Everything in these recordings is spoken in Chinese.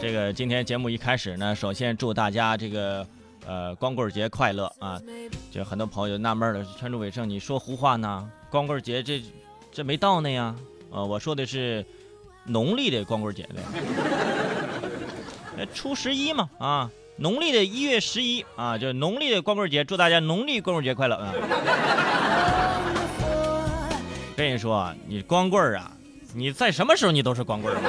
这个今天节目一开始呢，首先祝大家这个呃光棍节快乐啊！就很多朋友纳闷了，川主伟胜你说胡话呢？光棍节这这没到呢呀？呃，我说的是农历的光棍节的，初十一嘛啊，农历的一月十一啊，就是农历的光棍节，祝大家农历光棍节快乐啊！跟你说啊，你光棍儿啊，你在什么时候你都是光棍儿。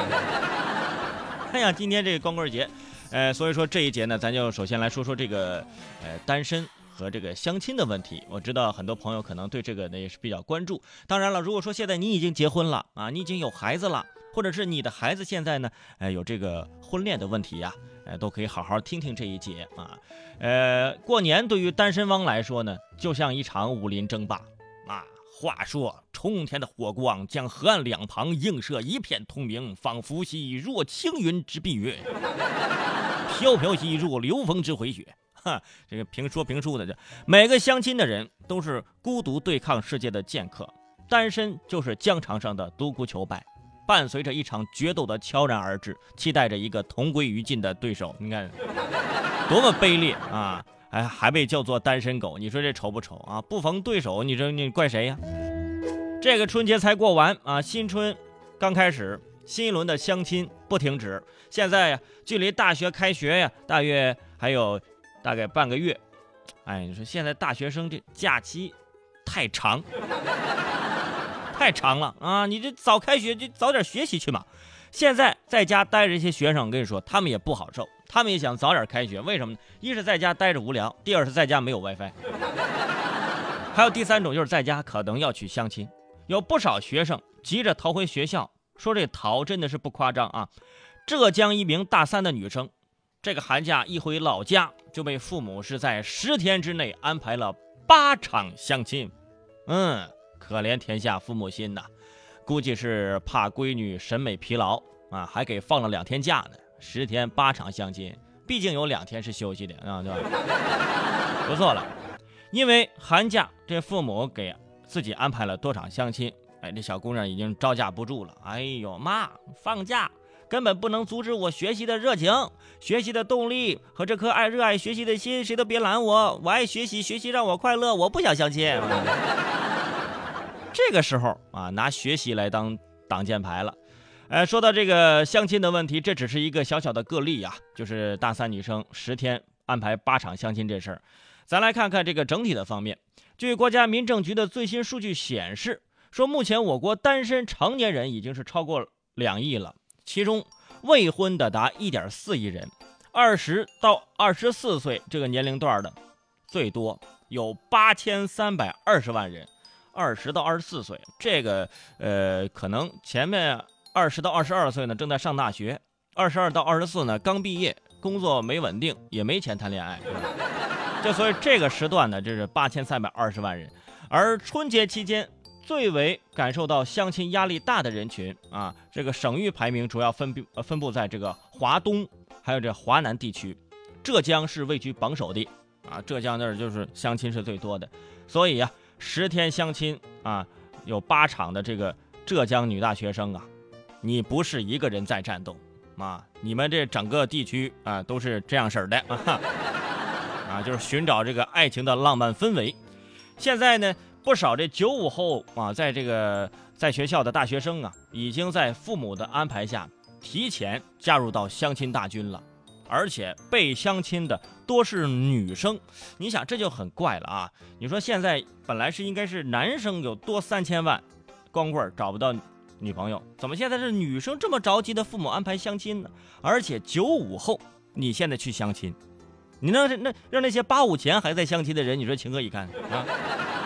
哎呀，今天这个光棍节，呃，所以说这一节呢，咱就首先来说说这个，呃，单身和这个相亲的问题。我知道很多朋友可能对这个呢也是比较关注。当然了，如果说现在你已经结婚了啊，你已经有孩子了，或者是你的孩子现在呢，呃，有这个婚恋的问题呀，呃，都可以好好听听这一节啊。呃，过年对于单身汪来说呢，就像一场武林争霸啊。话说，冲天的火光将河岸两旁映射一片通明，仿佛兮若青云之蔽月，飘飘兮若流风之回雪。哈，这个评说评书的，这每个相亲的人都是孤独对抗世界的剑客，单身就是疆场上的独孤求败，伴随着一场决斗的悄然而至，期待着一个同归于尽的对手。你看，多么卑劣啊！哎，还被叫做单身狗，你说这丑不丑啊？不逢对手，你说你怪谁呀？这个春节才过完啊，新春刚开始，新一轮的相亲不停止。现在呀，距离大学开学呀，大约还有大概半个月。哎，你说现在大学生这假期太长，太长了啊！你这早开学就早点学习去嘛。现在在家待着，这些学生，我跟你说，他们也不好受。他们也想早点开学，为什么呢？一是在家待着无聊，第二是在家没有 WiFi，还有第三种就是在家可能要去相亲。有不少学生急着逃回学校，说这逃真的是不夸张啊！浙江一名大三的女生，这个寒假一回老家就被父母是在十天之内安排了八场相亲。嗯，可怜天下父母心呐，估计是怕闺女审美疲劳啊，还给放了两天假呢。十天八场相亲，毕竟有两天是休息的啊，对吧？不错了，因为寒假这父母给自己安排了多场相亲，哎，这小姑娘已经招架不住了。哎呦妈，放假根本不能阻止我学习的热情、学习的动力和这颗爱热爱学习的心，谁都别拦我，我爱学习，学习让我快乐，我不想相亲。这个时候啊，拿学习来当挡箭牌了。哎，说到这个相亲的问题，这只是一个小小的个例呀，就是大三女生十天安排八场相亲这事儿。咱来看看这个整体的方面。据国家民政局的最新数据显示，说目前我国单身成年人已经是超过两亿了，其中未婚的达一点四亿人，二十到二十四岁这个年龄段的最多有八千三百二十万人，二十到二十四岁这个呃可能前面。二十到二十二岁呢，正在上大学；二十二到二十四呢，刚毕业，工作没稳定，也没钱谈恋爱。这所以这个时段呢，这是八千三百二十万人。而春节期间最为感受到相亲压力大的人群啊，这个省域排名主要分布呃分布在这个华东，还有这华南地区，浙江是位居榜首的啊。浙江那儿就是相亲是最多的，所以呀，十天相亲啊，有八场的这个浙江女大学生啊。你不是一个人在战斗，啊，你们这整个地区啊都是这样式儿的啊，啊，就是寻找这个爱情的浪漫氛围。现在呢，不少这九五后啊，在这个在学校的大学生啊，已经在父母的安排下提前加入到相亲大军了，而且被相亲的多是女生。你想这就很怪了啊！你说现在本来是应该是男生有多三千万光棍找不到。女朋友怎么现在是女生这么着急的父母安排相亲呢？而且九五后，你现在去相亲，你那那让那些八五前还在相亲的人，你说情何以堪啊？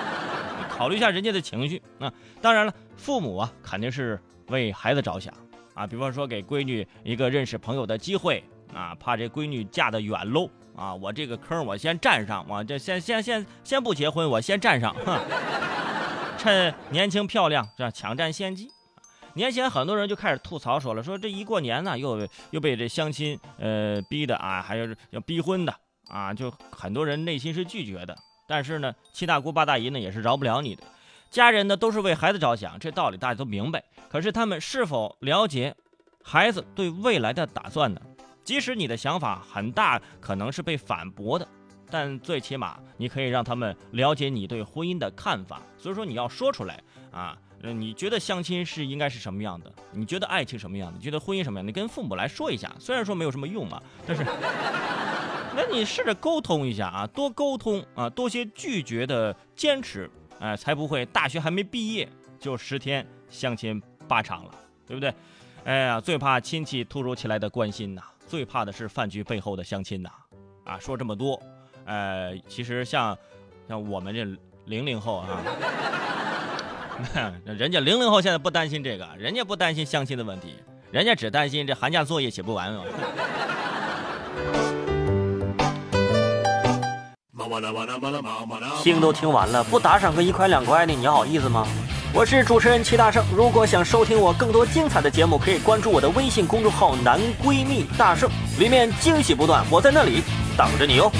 考虑一下人家的情绪啊！当然了，父母啊肯定是为孩子着想啊，比方说给闺女一个认识朋友的机会啊，怕这闺女嫁得远喽啊，我这个坑我先占上，我这先先先先不结婚，我先占上，趁年轻漂亮这抢占先机。年前很多人就开始吐槽说了，说这一过年呢，又又被这相亲呃逼的啊，还有要逼婚的啊，就很多人内心是拒绝的。但是呢，七大姑八大姨呢也是饶不了你的。家人呢都是为孩子着想，这道理大家都明白。可是他们是否了解孩子对未来的打算呢？即使你的想法很大，可能是被反驳的，但最起码你可以让他们了解你对婚姻的看法。所以说你要说出来啊，你觉得相亲是应该是什么样的？你觉得爱情什么样的？你觉得婚姻什么样？你跟父母来说一下，虽然说没有什么用嘛，但是。那你试着沟通一下啊，多沟通啊，多些拒绝的坚持，哎，才不会大学还没毕业就十天相亲八场了，对不对？哎呀，最怕亲戚突如其来的关心呐，最怕的是饭局背后的相亲呐。啊，说这么多，呃，其实像像我们这零零后啊，人家零零后现在不担心这个，人家不担心相亲的问题，人家只担心这寒假作业写不完哦。听都听完了，不打赏个一块两块的，你好意思吗？我是主持人齐大圣，如果想收听我更多精彩的节目，可以关注我的微信公众号“男闺蜜大圣”，里面惊喜不断，我在那里等着你哦。